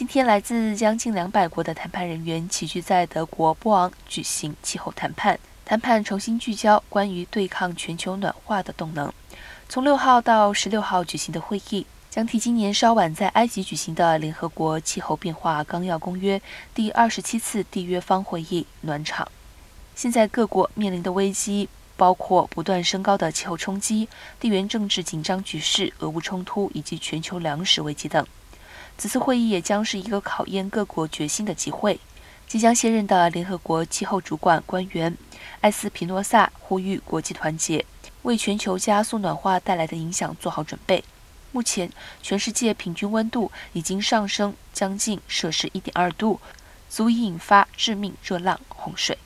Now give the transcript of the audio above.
今天，来自将近两百国的谈判人员齐聚在德国波昂举行气候谈判。谈判重新聚焦关于对抗全球暖化的动能。从六号到十六号举行的会议，将替今年稍晚在埃及举行的联合国气候变化纲要公约第二十七次缔约方会议暖场。现在各国面临的危机包括不断升高的气候冲击、地缘政治紧张局势、俄乌冲突以及全球粮食危机等。此次会议也将是一个考验各国决心的机会。即将卸任的联合国气候主管官员埃斯皮诺萨呼吁国际团结，为全球加速暖化带来的影响做好准备。目前，全世界平均温度已经上升将近摄氏1.2度，足以引发致命热浪洪水。